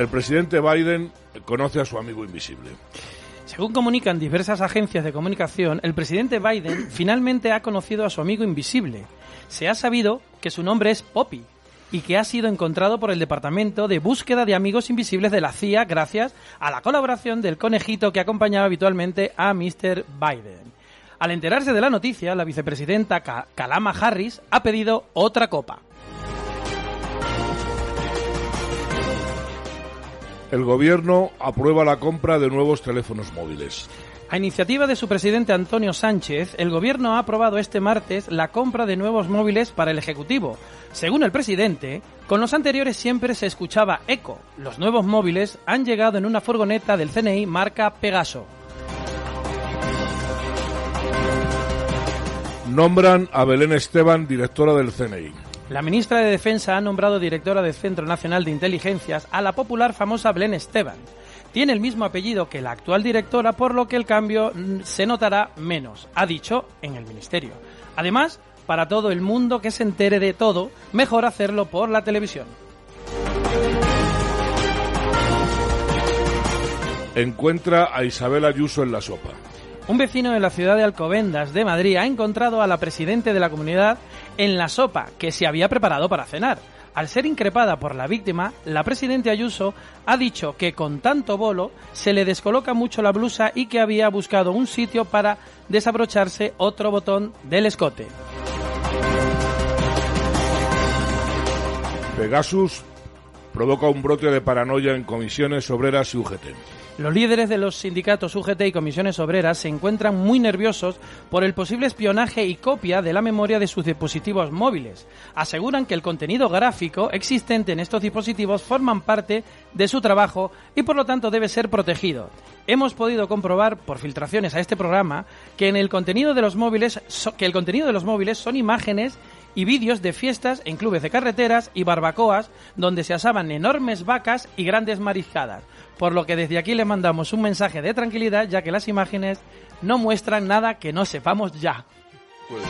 El presidente Biden conoce a su amigo invisible. Según comunican diversas agencias de comunicación, el presidente Biden finalmente ha conocido a su amigo invisible. Se ha sabido que su nombre es Poppy y que ha sido encontrado por el Departamento de Búsqueda de Amigos Invisibles de la CIA gracias a la colaboración del conejito que acompañaba habitualmente a Mr. Biden. Al enterarse de la noticia, la vicepresidenta Kalama Harris ha pedido otra copa. El gobierno aprueba la compra de nuevos teléfonos móviles. A iniciativa de su presidente Antonio Sánchez, el gobierno ha aprobado este martes la compra de nuevos móviles para el Ejecutivo. Según el presidente, con los anteriores siempre se escuchaba eco. Los nuevos móviles han llegado en una furgoneta del CNI marca Pegaso. Nombran a Belén Esteban directora del CNI. La ministra de Defensa ha nombrado directora del Centro Nacional de Inteligencias a la popular famosa Belén Esteban. Tiene el mismo apellido que la actual directora, por lo que el cambio mm, se notará menos, ha dicho en el ministerio. Además, para todo el mundo que se entere de todo, mejor hacerlo por la televisión. Encuentra a Isabel Ayuso en la sopa. Un vecino de la ciudad de Alcobendas de Madrid ha encontrado a la presidente de la comunidad en la sopa que se había preparado para cenar. Al ser increpada por la víctima, la presidenta Ayuso ha dicho que con tanto bolo se le descoloca mucho la blusa y que había buscado un sitio para desabrocharse otro botón del escote. Pegasus provoca un brote de paranoia en comisiones obreras y UGT. Los líderes de los sindicatos UGT y comisiones obreras se encuentran muy nerviosos por el posible espionaje y copia de la memoria de sus dispositivos móviles. Aseguran que el contenido gráfico existente en estos dispositivos forman parte de su trabajo y por lo tanto debe ser protegido. Hemos podido comprobar por filtraciones a este programa que en el contenido de los móviles que el contenido de los móviles son imágenes y vídeos de fiestas en clubes de carreteras y barbacoas donde se asaban enormes vacas y grandes mariscadas por lo que desde aquí le mandamos un mensaje de tranquilidad ya que las imágenes no muestran nada que no sepamos ya. Pues,